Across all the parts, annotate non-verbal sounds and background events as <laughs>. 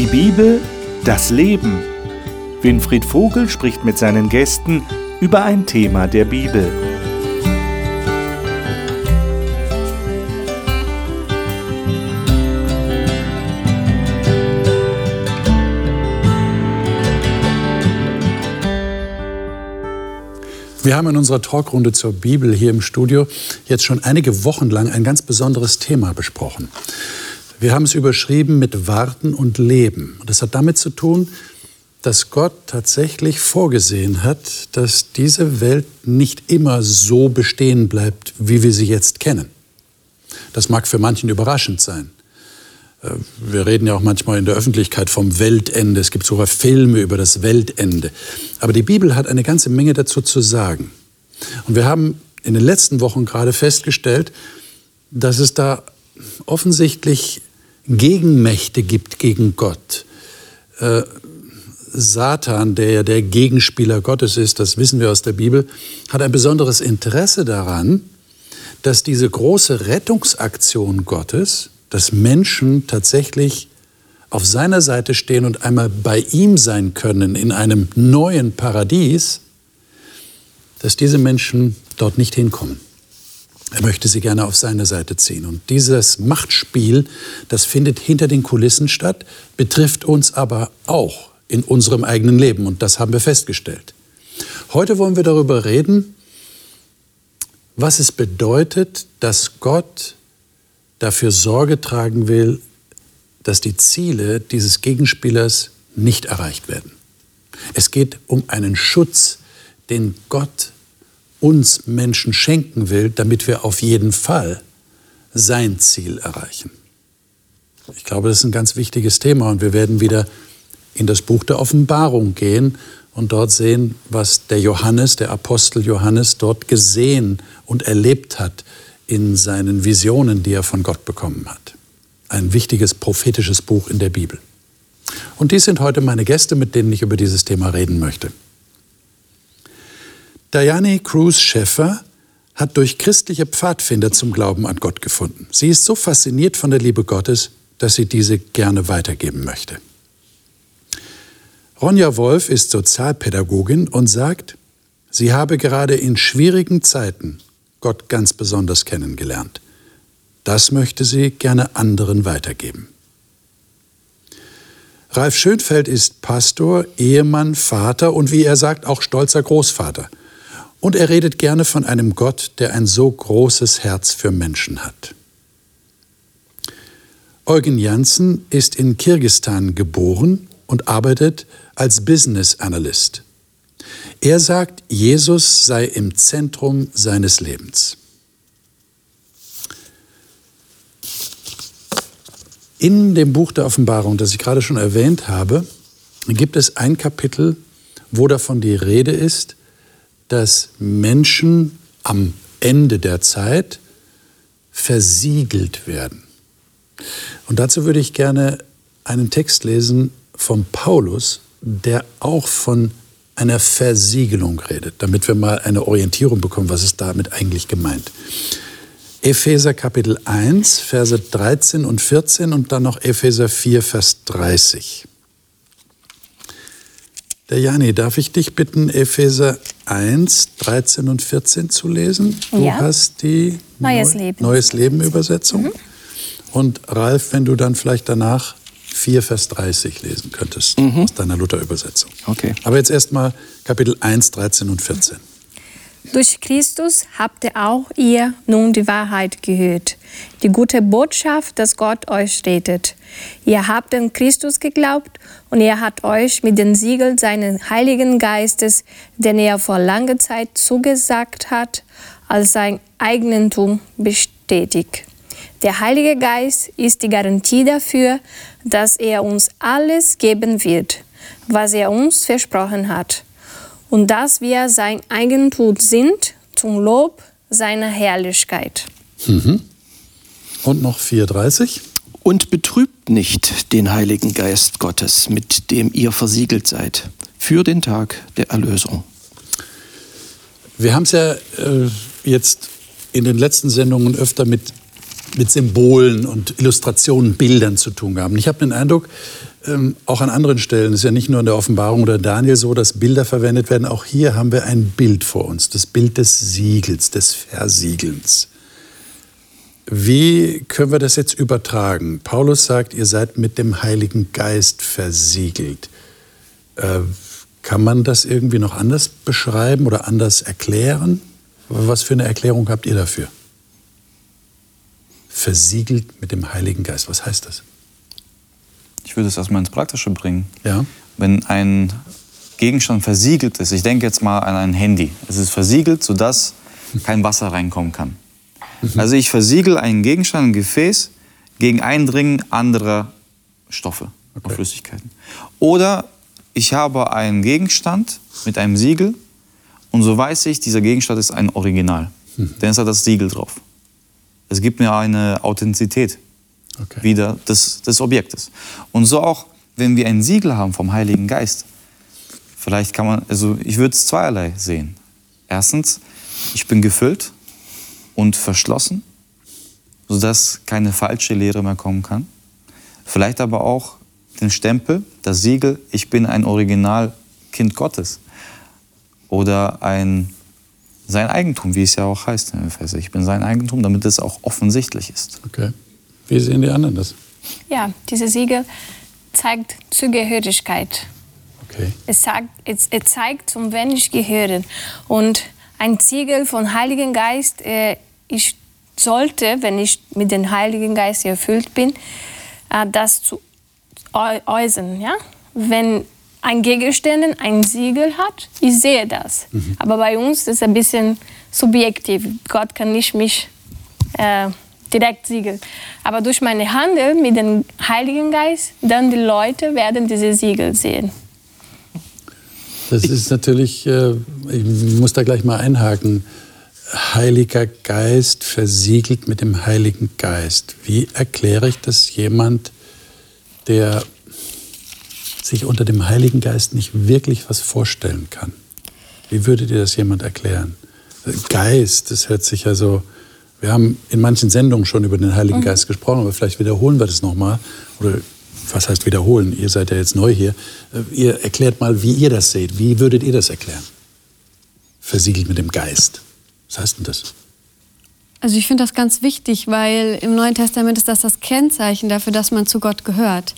Die Bibel, das Leben. Winfried Vogel spricht mit seinen Gästen über ein Thema der Bibel. Wir haben in unserer Talkrunde zur Bibel hier im Studio jetzt schon einige Wochen lang ein ganz besonderes Thema besprochen. Wir haben es überschrieben mit Warten und Leben. Und das hat damit zu tun, dass Gott tatsächlich vorgesehen hat, dass diese Welt nicht immer so bestehen bleibt, wie wir sie jetzt kennen. Das mag für manchen überraschend sein. Äh, wir reden ja auch manchmal in der Öffentlichkeit vom Weltende. Es gibt sogar Filme über das Weltende. Aber die Bibel hat eine ganze Menge dazu zu sagen. Und wir haben in den letzten Wochen gerade festgestellt, dass es da offensichtlich Gegenmächte gibt gegen Gott. Äh, Satan, der ja der Gegenspieler Gottes ist, das wissen wir aus der Bibel, hat ein besonderes Interesse daran, dass diese große Rettungsaktion Gottes, dass Menschen tatsächlich auf seiner Seite stehen und einmal bei ihm sein können in einem neuen Paradies, dass diese Menschen dort nicht hinkommen. Er möchte sie gerne auf seine Seite ziehen. Und dieses Machtspiel, das findet hinter den Kulissen statt, betrifft uns aber auch in unserem eigenen Leben. Und das haben wir festgestellt. Heute wollen wir darüber reden, was es bedeutet, dass Gott dafür Sorge tragen will, dass die Ziele dieses Gegenspielers nicht erreicht werden. Es geht um einen Schutz, den Gott uns Menschen schenken will, damit wir auf jeden Fall sein Ziel erreichen. Ich glaube, das ist ein ganz wichtiges Thema und wir werden wieder in das Buch der Offenbarung gehen und dort sehen, was der Johannes, der Apostel Johannes, dort gesehen und erlebt hat in seinen Visionen, die er von Gott bekommen hat. Ein wichtiges prophetisches Buch in der Bibel. Und dies sind heute meine Gäste, mit denen ich über dieses Thema reden möchte. Diane Cruz Schäffer hat durch christliche Pfadfinder zum Glauben an Gott gefunden. Sie ist so fasziniert von der Liebe Gottes, dass sie diese gerne weitergeben möchte. Ronja Wolf ist Sozialpädagogin und sagt, sie habe gerade in schwierigen Zeiten Gott ganz besonders kennengelernt. Das möchte sie gerne anderen weitergeben. Ralf Schönfeld ist Pastor, Ehemann, Vater und wie er sagt auch stolzer Großvater. Und er redet gerne von einem Gott, der ein so großes Herz für Menschen hat. Eugen Janssen ist in Kirgistan geboren und arbeitet als Business Analyst. Er sagt, Jesus sei im Zentrum seines Lebens. In dem Buch der Offenbarung, das ich gerade schon erwähnt habe, gibt es ein Kapitel, wo davon die Rede ist, dass Menschen am Ende der Zeit versiegelt werden. Und dazu würde ich gerne einen Text lesen von Paulus, der auch von einer Versiegelung redet, damit wir mal eine Orientierung bekommen, was ist damit eigentlich gemeint. Epheser Kapitel 1, Verse 13 und 14 und dann noch Epheser 4, Vers 30. Der Jani, darf ich dich bitten, Epheser 1, 13 und 14 zu lesen? Du ja. hast die Neues Leben, Neues Leben Übersetzung. Mhm. Und Ralf, wenn du dann vielleicht danach 4, Vers 30 lesen könntest mhm. aus deiner Luther-Übersetzung. Okay. Aber jetzt erstmal Kapitel 1, 13 und 14. Durch Christus habt ihr auch ihr nun die Wahrheit gehört, die gute Botschaft, dass Gott euch rettet. Ihr habt an Christus geglaubt und er hat euch mit den Siegeln seines Heiligen Geistes, den er vor langer Zeit zugesagt hat, als sein Eigentum bestätigt. Der Heilige Geist ist die Garantie dafür, dass er uns alles geben wird, was er uns versprochen hat, und dass wir sein Eigentum sind zum Lob seiner Herrlichkeit. Mhm. Und noch 4,30. Und betrübt nicht den Heiligen Geist Gottes, mit dem ihr versiegelt seid, für den Tag der Erlösung. Wir haben es ja äh, jetzt in den letzten Sendungen öfter mit mit Symbolen und Illustrationen, Bildern zu tun haben. Ich habe den Eindruck, ähm, auch an anderen Stellen, es ist ja nicht nur in der Offenbarung oder Daniel so, dass Bilder verwendet werden. Auch hier haben wir ein Bild vor uns, das Bild des Siegels, des Versiegelns. Wie können wir das jetzt übertragen? Paulus sagt, ihr seid mit dem Heiligen Geist versiegelt. Äh, kann man das irgendwie noch anders beschreiben oder anders erklären? Was für eine Erklärung habt ihr dafür? Versiegelt mit dem Heiligen Geist. Was heißt das? Ich würde es erstmal ins Praktische bringen. Ja. Wenn ein Gegenstand versiegelt ist, ich denke jetzt mal an ein Handy. Es ist versiegelt, sodass kein Wasser reinkommen kann. Mhm. Also ich versiegel einen Gegenstand, ein Gefäß gegen Eindringen anderer Stoffe okay. und Flüssigkeiten. Oder ich habe einen Gegenstand mit einem Siegel und so weiß ich, dieser Gegenstand ist ein Original. Mhm. Denn es hat das Siegel drauf. Es gibt mir eine Authentizität okay. wieder des, des Objektes. Und so auch, wenn wir ein Siegel haben vom Heiligen Geist, vielleicht kann man, also ich würde es zweierlei sehen. Erstens, ich bin gefüllt und verschlossen, sodass keine falsche Lehre mehr kommen kann. Vielleicht aber auch den Stempel, das Siegel, ich bin ein Originalkind Gottes. Oder ein, sein Eigentum, wie es ja auch heißt in Epheser. Ich bin sein Eigentum, damit es auch offensichtlich ist. Okay. Wie sehen die anderen das? Ja, dieses Siegel zeigt Zugehörigkeit. Okay. Es, sagt, es, es zeigt, zum wen ich gehöre. Und ein Siegel von Heiligen Geist, äh, ich sollte, wenn ich mit dem Heiligen Geist erfüllt bin, äh, das zu äußern. Ja? Wenn ein Gegenstand ein Siegel hat, ich sehe das. Mhm. Aber bei uns ist es ein bisschen subjektiv. Gott kann nicht mich äh, direkt siegeln. Aber durch meine Handel mit dem Heiligen Geist, dann die Leute werden diese Siegel sehen. Das ist natürlich, äh, ich muss da gleich mal einhaken. Heiliger Geist versiegelt mit dem Heiligen Geist. Wie erkläre ich das jemand, der sich unter dem Heiligen Geist nicht wirklich was vorstellen kann? Wie würdet ihr das jemand erklären? Geist, das hört sich ja so. Wir haben in manchen Sendungen schon über den Heiligen mhm. Geist gesprochen, aber vielleicht wiederholen wir das nochmal. Oder was heißt wiederholen? Ihr seid ja jetzt neu hier. Ihr erklärt mal, wie ihr das seht. Wie würdet ihr das erklären? Versiegelt mit dem Geist. Was heißt denn das? Also ich finde das ganz wichtig, weil im Neuen Testament ist das das Kennzeichen dafür, dass man zu Gott gehört.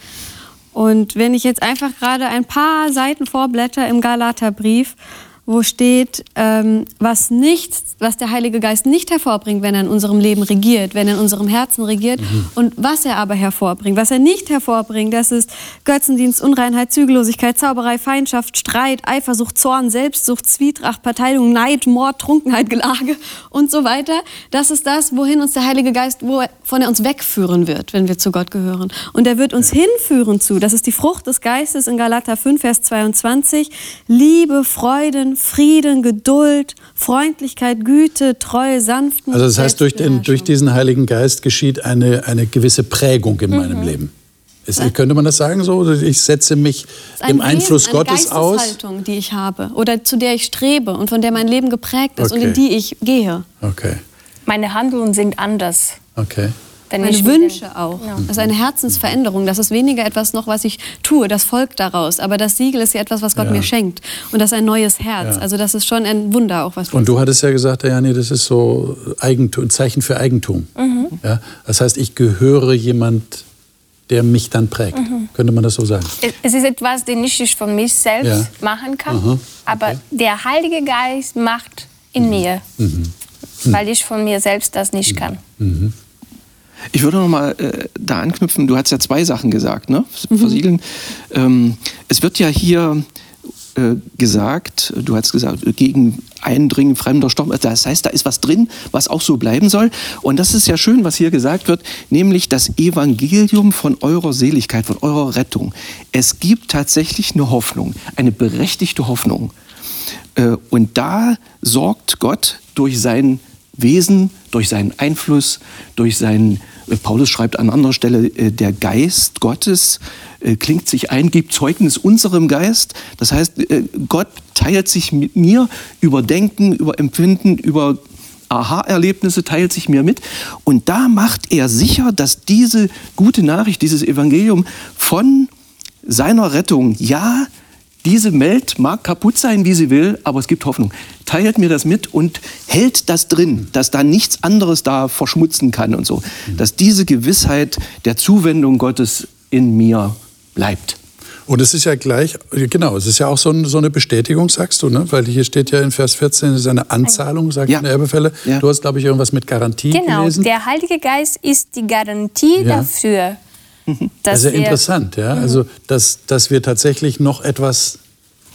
Und wenn ich jetzt einfach gerade ein paar Seiten vorblätter im Galaterbrief, wo steht, ähm, was nicht, was der Heilige Geist nicht hervorbringt, wenn er in unserem Leben regiert, wenn er in unserem Herzen regiert mhm. und was er aber hervorbringt. Was er nicht hervorbringt, das ist Götzendienst, Unreinheit, Zügellosigkeit, Zauberei, Feindschaft, Streit, Eifersucht, Zorn, Selbstsucht, Zwietracht, Parteiligung, Neid, Mord, Trunkenheit, Gelage und so weiter. Das ist das, wohin uns der Heilige Geist, wovon er uns wegführen wird, wenn wir zu Gott gehören. Und er wird uns hinführen zu, das ist die Frucht des Geistes in Galater 5, Vers 22, Liebe, Freuden, Frieden, Geduld, Freundlichkeit, Güte, Treue, Sanftmut. Also das heißt, durch, den, durch diesen Heiligen Geist geschieht eine, eine gewisse Prägung in mhm. meinem Leben. Ist, könnte man das sagen so? Ich setze mich dem Einfluss Wesen, Gottes eine aus. Haltung, die ich habe oder zu der ich strebe und von der mein Leben geprägt ist okay. und in die ich gehe. Okay. Meine Handlungen sind anders. Okay. Wenn meine Wünsche auch. Ja. Das ist eine Herzensveränderung. Das ist weniger etwas noch, was ich tue. Das folgt daraus. Aber das Siegel ist ja etwas, was Gott ja. mir schenkt. Und das ist ein neues Herz. Ja. Also das ist schon ein Wunder auch, was Und du hattest ja gesagt, Jani, das ist so Eigentum, ein Zeichen für Eigentum. Mhm. Ja? Das heißt, ich gehöre jemand, der mich dann prägt. Mhm. Könnte man das so sagen? Es ist etwas, den ich von mir selbst machen kann. Mhm. Okay. Aber der Heilige Geist macht in mir. Mhm. Weil ich von mir selbst das nicht kann. Mhm. Ich würde noch mal äh, da anknüpfen. Du hast ja zwei Sachen gesagt, ne? Mhm. Versiegeln. Ähm, es wird ja hier äh, gesagt, du hast gesagt, gegen Eindringen fremder Stoff. Das heißt, da ist was drin, was auch so bleiben soll. Und das ist ja schön, was hier gesagt wird, nämlich das Evangelium von eurer Seligkeit, von eurer Rettung. Es gibt tatsächlich eine Hoffnung, eine berechtigte Hoffnung. Äh, und da sorgt Gott durch sein Wesen, durch seinen Einfluss, durch seinen Paulus schreibt an anderer Stelle, äh, der Geist Gottes äh, klingt sich ein, gibt Zeugnis unserem Geist. Das heißt, äh, Gott teilt sich mit mir über Denken, über Empfinden, über Aha-Erlebnisse, teilt sich mir mit. Und da macht er sicher, dass diese gute Nachricht, dieses Evangelium von seiner Rettung, ja, diese Welt mag kaputt sein, wie sie will, aber es gibt Hoffnung. Teilt mir das mit und hält das drin, dass da nichts anderes da verschmutzen kann und so. Dass diese Gewissheit der Zuwendung Gottes in mir bleibt. Und es ist ja gleich, genau, es ist ja auch so, ein, so eine Bestätigung, sagst du, ne? weil hier steht ja in Vers 14, es ist eine Anzahlung, sagt Ja. in der Erbefälle. Ja. Du hast, glaube ich, irgendwas mit Garantie Genau, gelesen. der Heilige Geist ist die Garantie Ja. dafür, Das ist ja interessant, ja. Also, dass, dass wir tatsächlich noch etwas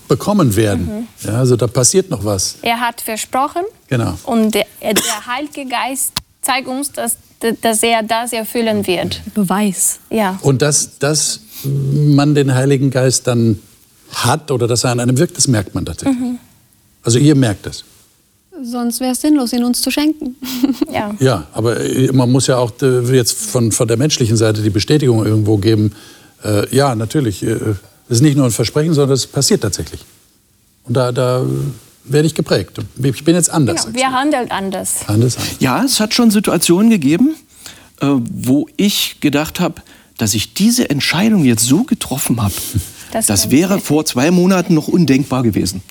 bekommen werden. Ja, also da passiert noch was. Er hat versprochen Genau. und der, der Heilige Geist zeigt uns, dass, dass er das erfüllen wird. Beweis. Ja. Und dass, dass man den Heiligen Geist dann hat oder dass er an einem wirkt, das merkt man tatsächlich. Also ihr merkt es. Sonst wäre es sinnlos, ihn uns zu schenken. <laughs> ja. Ja, aber äh, man muss ja auch äh, jetzt von, von der menschlichen Seite die Bestätigung irgendwo geben. Äh, ja, natürlich. Äh, es ist nicht nur ein Versprechen, sondern es passiert tatsächlich. Und da, da werde ich geprägt. Ich bin jetzt anders. Genau, wir handeln anders. anders. anders. Ja, es hat schon Situationen gegeben, äh, wo ich gedacht habe, dass ich diese Entscheidung jetzt so getroffen habe, Das das, wäre vor zwei Monaten noch undenkbar gewesen.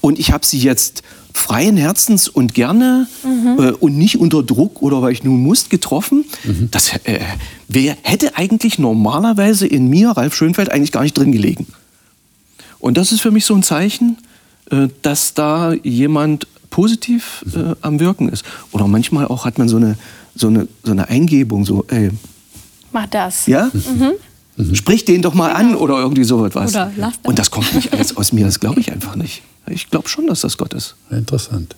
Und ich habe sie jetzt freien Herzens und gerne äh, und nicht unter Druck oder weil ich nun muss getroffen. Das äh, wär, hätte eigentlich normalerweise in mir, Ralf Schönfeld, eigentlich gar nicht drin gelegen. Und das ist für mich so ein Zeichen, äh, dass da jemand positiv äh, am Wirken ist. Oder manchmal auch hat man so eine, so eine, so eine Eingebung, so, ey, Mach das. ja? Sprich den doch mal an oder irgendwie so etwas. Oder lass das. Und das kommt nicht alles aus mir, das glaube ich einfach nicht. Ich glaube schon, dass das Gott ist. Interessant.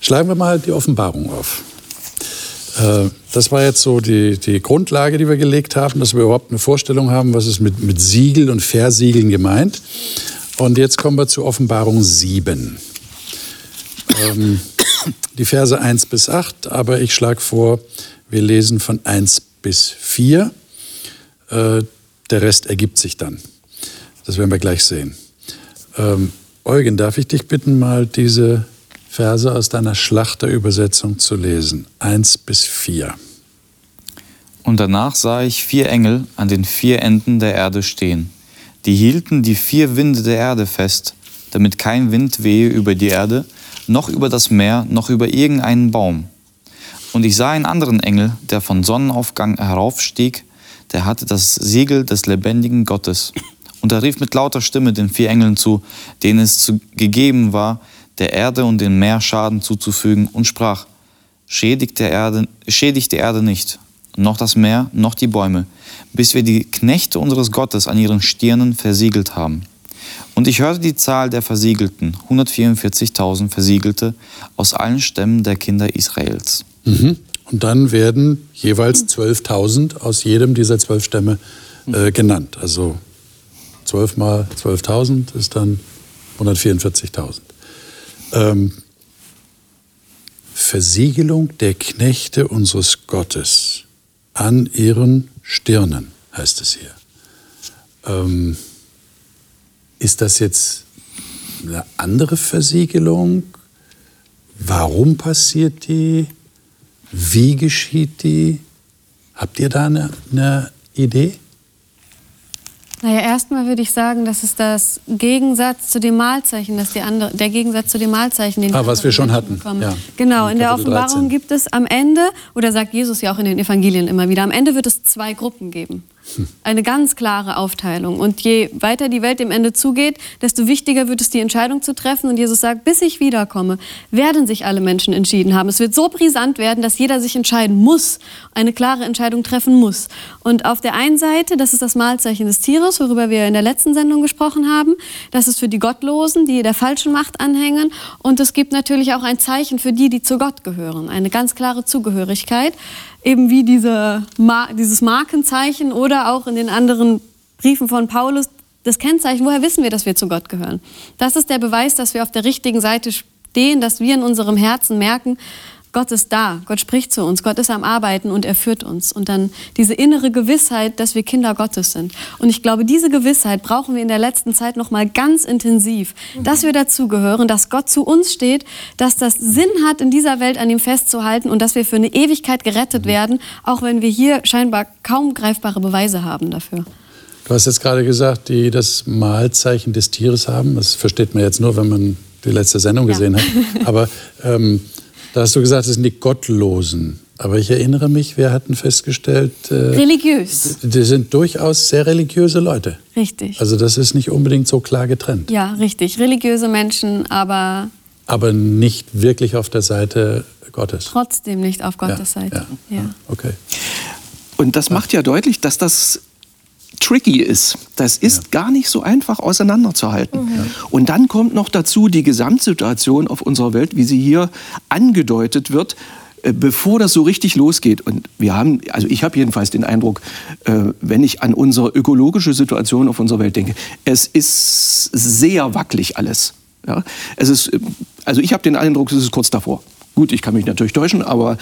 Schlagen wir mal die Offenbarung auf. Äh, Das war jetzt so die, die Grundlage, die wir gelegt haben, dass wir überhaupt eine Vorstellung haben, was ist mit, mit Siegel und Versiegeln gemeint. Und jetzt kommen wir zu Offenbarung 7. Ähm, die Verse 1 bis 8, aber ich schlage vor, wir lesen von 1 bis 4. Äh, der Rest ergibt sich dann. Das werden wir gleich sehen. Ähm, Eugen, darf ich dich bitten, mal diese Verse aus deiner Schlachterübersetzung zu lesen? 1 bis 4. Und danach sah ich vier Engel an den vier Enden der Erde stehen. Die hielten die vier Winde der Erde fest, damit kein Wind wehe über die Erde, noch über das Meer, noch über irgendeinen Baum. Und ich sah einen anderen Engel, der von Sonnenaufgang heraufstieg, der hatte das Siegel des lebendigen Gottes. Und er rief mit lauter Stimme den vier Engeln zu, denen es zu, gegeben war, der Erde und dem Meer Schaden zuzufügen, und sprach, schädigt, der Erde, schädigt die Erde nicht, noch das Meer, noch die Bäume, bis wir die Knechte unseres Gottes an ihren Stirnen versiegelt haben. Und ich hörte die Zahl der Versiegelten, 144.000 Versiegelte aus allen Stämmen der Kinder Israels. Mhm. Und dann werden jeweils 12.000 aus jedem dieser zwölf Stämme äh, genannt. Also 12 mal 12.000 ist dann 144.000. Ähm, Versiegelung der Knechte unseres Gottes an ihren Stirnen, heißt es hier. Ähm, ist das jetzt eine andere Versiegelung? Warum passiert die? Wie geschieht die? Habt ihr da eine, eine Idee? Naja, erstmal würde ich sagen, das ist das Gegensatz zu dem Malzeichen, dass die andere, der Gegensatz zu dem Malzeichen, den die Ah, was wir schon Menschen hatten, bekommen. ja. Genau, In in der Offenbarung 13. gibt es am Ende, oder sagt Jesus ja auch in den Evangelien immer wieder, am Ende wird es zwei Gruppen geben. Eine ganz klare Aufteilung. Und je weiter die Welt dem Ende zugeht, desto wichtiger wird es, die Entscheidung zu treffen. Und Jesus sagt, bis ich wiederkomme, werden sich alle Menschen entschieden haben. Es wird so brisant werden, dass jeder sich entscheiden muss, eine klare Entscheidung treffen muss. Und auf der einen Seite, das ist das Mahlzeichen des Tieres, worüber wir in der letzten Sendung gesprochen haben. Das ist für die Gottlosen, die der falschen Macht anhängen. Und es gibt natürlich auch ein Zeichen für die, die zu Gott gehören. Eine ganz klare Zugehörigkeit. Eben wie diese, Ma dieses Markenzeichen oder auch in den anderen Briefen von Paulus das Kennzeichen. Woher wissen wir, dass wir zu Gott gehören? Das ist der Beweis, dass wir auf der richtigen Seite stehen, dass wir in unserem Herzen merken, Gott ist da, Gott spricht zu uns, Gott ist am Arbeiten und er führt uns. Und dann diese innere Gewissheit, dass wir Kinder Gottes sind. Und ich glaube, diese Gewissheit brauchen wir in der letzten Zeit noch mal ganz intensiv, dass wir dazugehören, dass Gott zu uns steht, dass das Sinn hat, in dieser Welt an ihm festzuhalten und dass wir für eine Ewigkeit gerettet werden, auch wenn wir hier scheinbar kaum greifbare Beweise haben dafür. Du hast jetzt gerade gesagt, die das Mahlzeichen des Tieres haben. Das versteht man jetzt nur, wenn man die letzte Sendung gesehen ja. hat. <laughs> Aber ähm, da hast du gesagt, es sind die Gottlosen. Aber ich erinnere mich, wir hatten festgestellt. Äh, Religiös. Die sind durchaus sehr religiöse Leute. Richtig. Also das ist nicht unbedingt so klar getrennt. Ja, richtig. Religiöse Menschen, aber. Aber nicht wirklich auf der Seite Gottes. Trotzdem nicht auf Gottes ja, Seite. Ja. ja. Okay. Und das macht ja deutlich, dass das tricky ist. Das ist ja. gar nicht so einfach auseinanderzuhalten. Mhm. Und dann kommt noch dazu die Gesamtsituation auf unserer Welt, wie sie hier angedeutet wird äh, bevor das so richtig losgeht, und wir haben, also ich habe jedenfalls den Eindruck, äh, wenn ich an unsere ökologische Situation auf unserer Welt denke, es ist sehr wackelig alles. Ja? Es ist, also ich habe den Eindruck, es ist kurz davor. Gut, ich kann mich natürlich täuschen, aber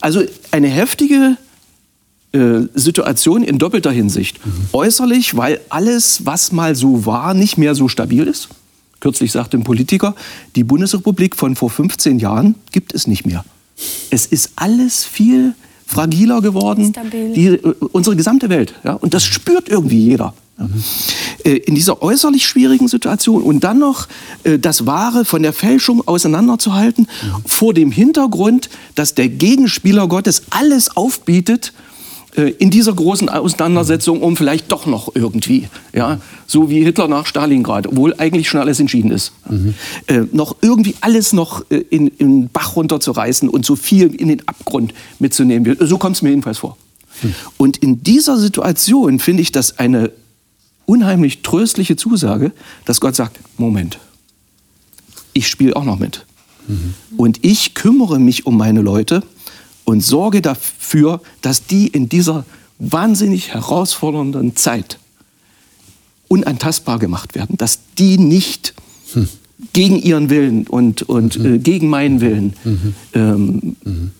also eine heftige äh, Situation in doppelter Hinsicht. Mhm. Äußerlich, weil alles, was mal so war, nicht mehr so stabil ist. Kürzlich sagte ein Politiker, die Bundesrepublik von vor 15 Jahren gibt es nicht mehr. Es ist alles viel fragiler geworden, die, äh, unsere gesamte Welt. Ja? Und das spürt irgendwie jeder. Mhm. In dieser äußerlich schwierigen Situation und dann noch äh, das Wahre von der Fälschung auseinanderzuhalten, mhm. vor dem Hintergrund, dass der Gegenspieler Gottes alles aufbietet, äh, in dieser großen Auseinandersetzung, um vielleicht doch noch irgendwie, ja, so wie Hitler nach Stalingrad, obwohl eigentlich schon alles entschieden ist, mhm. äh, noch irgendwie alles noch äh, in, in den Bach runterzureißen und so viel in den Abgrund mitzunehmen. So kommt es mir jedenfalls vor. Mhm. Und in dieser Situation finde ich das eine unheimlich tröstliche Zusage, dass Gott sagt, Moment, ich spiele auch noch mit. Mhm. Und ich kümmere mich um meine Leute und sorge dafür, dass die in dieser wahnsinnig herausfordernden Zeit unantastbar gemacht werden, dass die nicht hm. gegen ihren Willen und, und mhm. äh, gegen meinen Willen mhm. Ähm, mhm.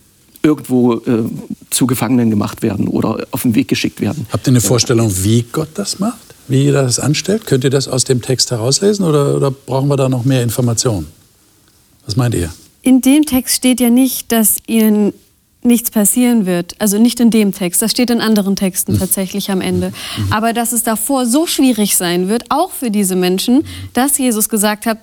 irgendwo äh, zu Gefangenen gemacht werden oder auf den Weg geschickt werden. Habt ihr eine Vorstellung, wie Gott das macht? Wie er das anstellt? Könnt ihr das aus dem Text herauslesen oder, oder brauchen wir da noch mehr Informationen? Was meint ihr? In dem Text steht ja nicht, dass ihnen nichts passieren wird. Also nicht in dem Text, das steht in anderen Texten tatsächlich am Ende. Mhm. Aber dass es davor so schwierig sein wird, auch für diese Menschen, dass Jesus gesagt hat,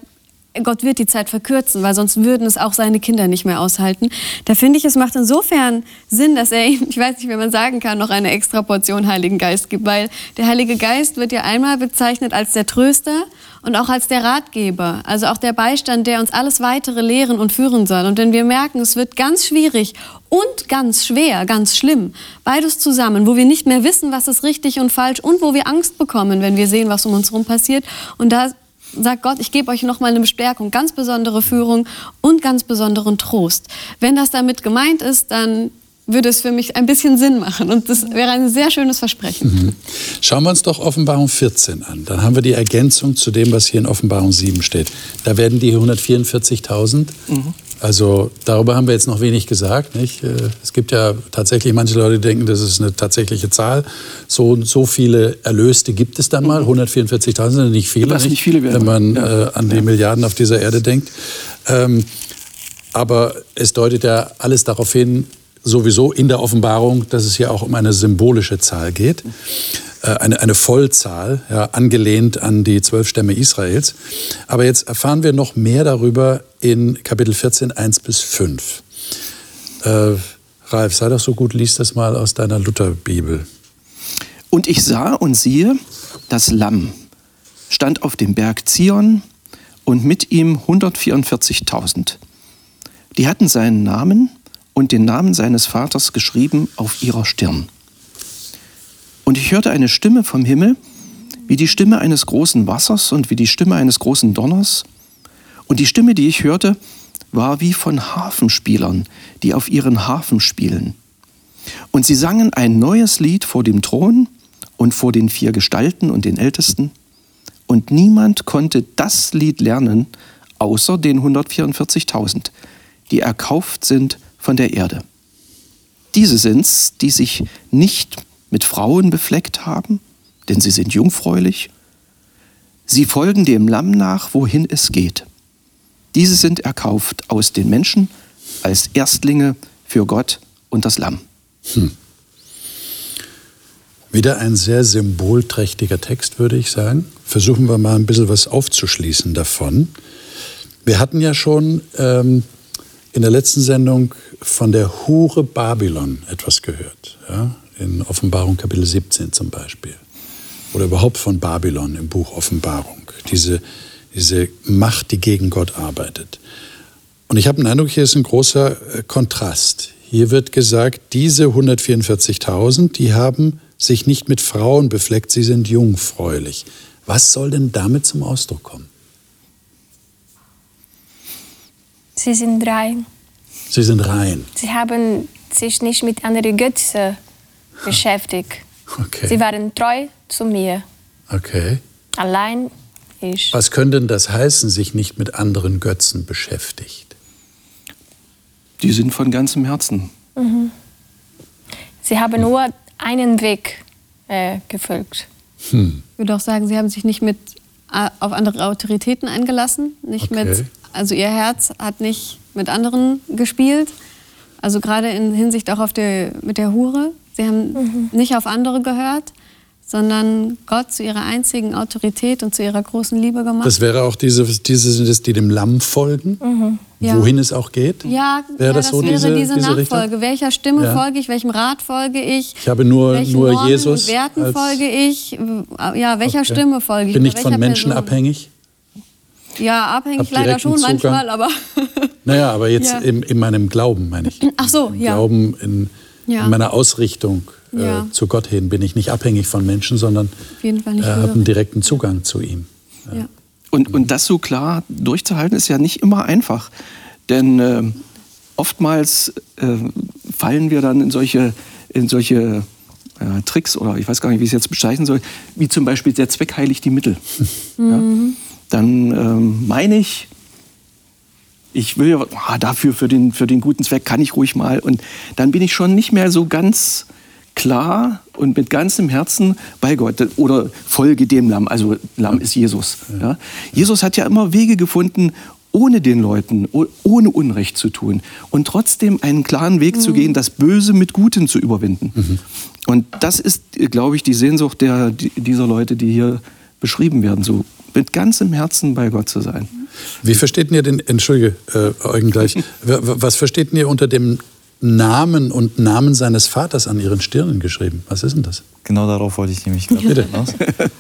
Gott wird die Zeit verkürzen, weil sonst würden es auch seine Kinder nicht mehr aushalten. Da finde ich, es macht insofern Sinn, dass er ihm, <laughs> ich weiß nicht, wie man sagen kann, noch eine extra Portion Heiligen Geist gibt, weil der Heilige Geist wird ja einmal bezeichnet als der Tröster und auch als der Ratgeber, also auch der Beistand, der uns alles weitere lehren und führen soll. Und wenn wir merken, es wird ganz schwierig und ganz schwer, ganz schlimm, beides zusammen, wo wir nicht mehr wissen, was ist richtig und falsch und wo wir Angst bekommen, wenn wir sehen, was um uns herum passiert. Und da sagt Gott, ich gebe euch nochmal eine Bestärkung, ganz besondere Führung und ganz besonderen Trost. Wenn das damit gemeint ist, dann würde es für mich ein bisschen Sinn machen. Und das wäre ein sehr schönes Versprechen. Mhm. Schauen wir uns doch Offenbarung 14 an. Dann haben wir die Ergänzung zu dem, was hier in Offenbarung 7 steht. Da werden die 144.000 mhm. Also darüber haben wir jetzt noch wenig gesagt. Nicht? Äh, es gibt ja tatsächlich manche Leute, die denken, das ist eine tatsächliche Zahl. So, so viele Erlöste gibt es dann mal. 144.000 sind nicht viele, nicht? nicht viele wenn man ja. äh, an die ja. Milliarden auf dieser Erde denkt. Ähm, aber es deutet ja alles darauf hin, sowieso in der Offenbarung, dass es hier auch um eine symbolische Zahl geht. Äh, eine, eine Vollzahl, ja, angelehnt an die zwölf Stämme Israels. Aber jetzt erfahren wir noch mehr darüber in Kapitel 14, 1 bis 5. Äh, Ralf, sei doch so gut, lies das mal aus deiner Lutherbibel. Und ich sah und siehe, das Lamm stand auf dem Berg Zion und mit ihm 144.000. Die hatten seinen Namen und den Namen seines Vaters geschrieben auf ihrer Stirn. Und ich hörte eine Stimme vom Himmel, wie die Stimme eines großen Wassers und wie die Stimme eines großen Donners. Und die Stimme, die ich hörte, war wie von Hafenspielern, die auf ihren Hafen spielen. Und sie sangen ein neues Lied vor dem Thron und vor den vier Gestalten und den Ältesten. Und niemand konnte das Lied lernen, außer den 144.000, die erkauft sind von der Erde. Diese sind's, die sich nicht mit Frauen befleckt haben, denn sie sind jungfräulich. Sie folgen dem Lamm nach, wohin es geht. Diese sind erkauft aus den Menschen als Erstlinge für Gott und das Lamm. Hm. Wieder ein sehr symbolträchtiger Text, würde ich sagen. Versuchen wir mal ein bisschen was aufzuschließen davon. Wir hatten ja schon ähm, in der letzten Sendung von der Hure Babylon etwas gehört. Ja? In Offenbarung Kapitel 17 zum Beispiel. Oder überhaupt von Babylon im Buch Offenbarung. Diese, diese Macht, die gegen Gott arbeitet. Und ich habe den Eindruck, hier ist ein großer äh, Kontrast. Hier wird gesagt, diese 144.000, die haben sich nicht mit Frauen befleckt, sie sind jungfräulich. Was soll denn damit zum Ausdruck kommen? Sie sind rein. Sie sind rein. Sie haben sich nicht mit anderen Götzen beschäftigt. Okay. Sie waren treu zu mir. Okay. Allein ich. Was könnte denn das heißen, sich nicht mit anderen Götzen beschäftigt? Die sind von ganzem Herzen. Sie haben nur einen Weg äh, gefolgt. Hm. Ich würde auch sagen, sie haben sich nicht mit äh, auf andere Autoritäten eingelassen, nicht Okay. mit, also ihr Herz hat nicht mit anderen gespielt. Also gerade in Hinsicht auch auf der, mit der Hure. Sie haben nicht auf andere gehört, sondern Gott zu ihrer einzigen Autorität und zu ihrer großen Liebe gemacht. Das wäre auch diese, diese sind es, die dem Lamm folgen, Ja. wohin es auch geht? ja, Wäre ja, das das, so wäre diese- diese, diese Richtung? Nachfolge. Welcher Stimme Ja. folge ich? Welchem Rat folge ich? Ich habe nur, welchen nur Normen Jesus. Werten als- folge ich? Ja, welcher Okay. Stimme folge ich? Bin nicht von Menschen Person? abhängig? Ja, abhängig Hab leider schon Zugang. manchmal, aber <laughs> Naja, aber jetzt Ja. in, in meinem Glauben, meine ich. Ach so, Im ja. Glauben, in, Ja. in meiner Ausrichtung äh, Ja. zu Gott hin bin ich nicht abhängig von Menschen, sondern äh, habe einen direkten Zugang zu ihm. Ja. Und, und das so klar durchzuhalten, ist ja nicht immer einfach. Denn äh, oftmals äh, fallen wir dann in solche, in solche äh, Tricks oder ich weiß gar nicht, wie ich es jetzt bezeichnen soll, wie zum Beispiel der Zweck heiligt die Mittel. <laughs> Ja? Dann ähm, meine ich, ich will ja ah, dafür, für den, für den guten Zweck kann ich ruhig mal. Und dann bin ich schon nicht mehr so ganz klar und mit ganzem Herzen bei Gott oder folge dem Lamm. Also Lamm ist Jesus. Ja. Jesus hat ja immer Wege gefunden, ohne den Leuten, oh- ohne Unrecht zu tun und trotzdem einen klaren Weg zu gehen, das Böse mit Gutem zu überwinden. Und das ist, glaube ich, die Sehnsucht der, die- dieser Leute, die hier beschrieben werden, so mit ganzem Herzen bei Gott zu sein. Wie versteht ihr den, entschuldige, äh, Eugen gleich, <laughs> was versteht ihr unter dem Namen und Namen seines Vaters an ihren Stirnen geschrieben? Was ist denn das? Genau darauf wollte ich nämlich gerade hinaus.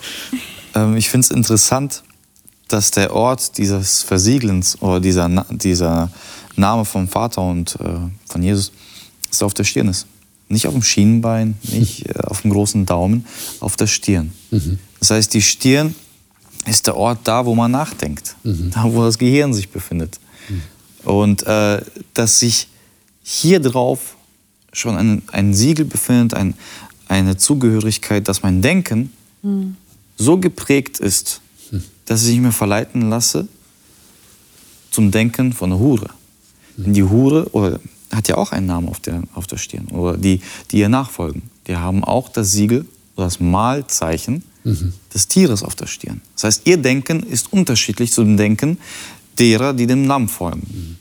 <laughs> ähm, ich finde es interessant, dass der Ort dieses Versiegelns oder dieser, Na- dieser Name vom Vater und äh, von Jesus ist auf der Stirn ist. Nicht auf dem Schienenbein, nicht <laughs> äh, auf dem großen Daumen, auf der Stirn. Das heißt, die Stirn ist der Ort da, wo man nachdenkt, da, wo das Gehirn sich befindet. Und äh, dass sich hier drauf schon ein, ein Siegel befindet, ein, eine Zugehörigkeit, dass mein Denken so geprägt ist, dass ich mich verleiten lasse zum Denken von der Hure. Denn die Hure oder, hat ja auch einen Namen auf der, auf der Stirn. Oder die, die ihr nachfolgen. Die haben auch das Siegel oder das Malzeichen des Tieres auf der Stirn. Das heißt, ihr Denken ist unterschiedlich zu dem Denken derer, die dem Lamm folgen.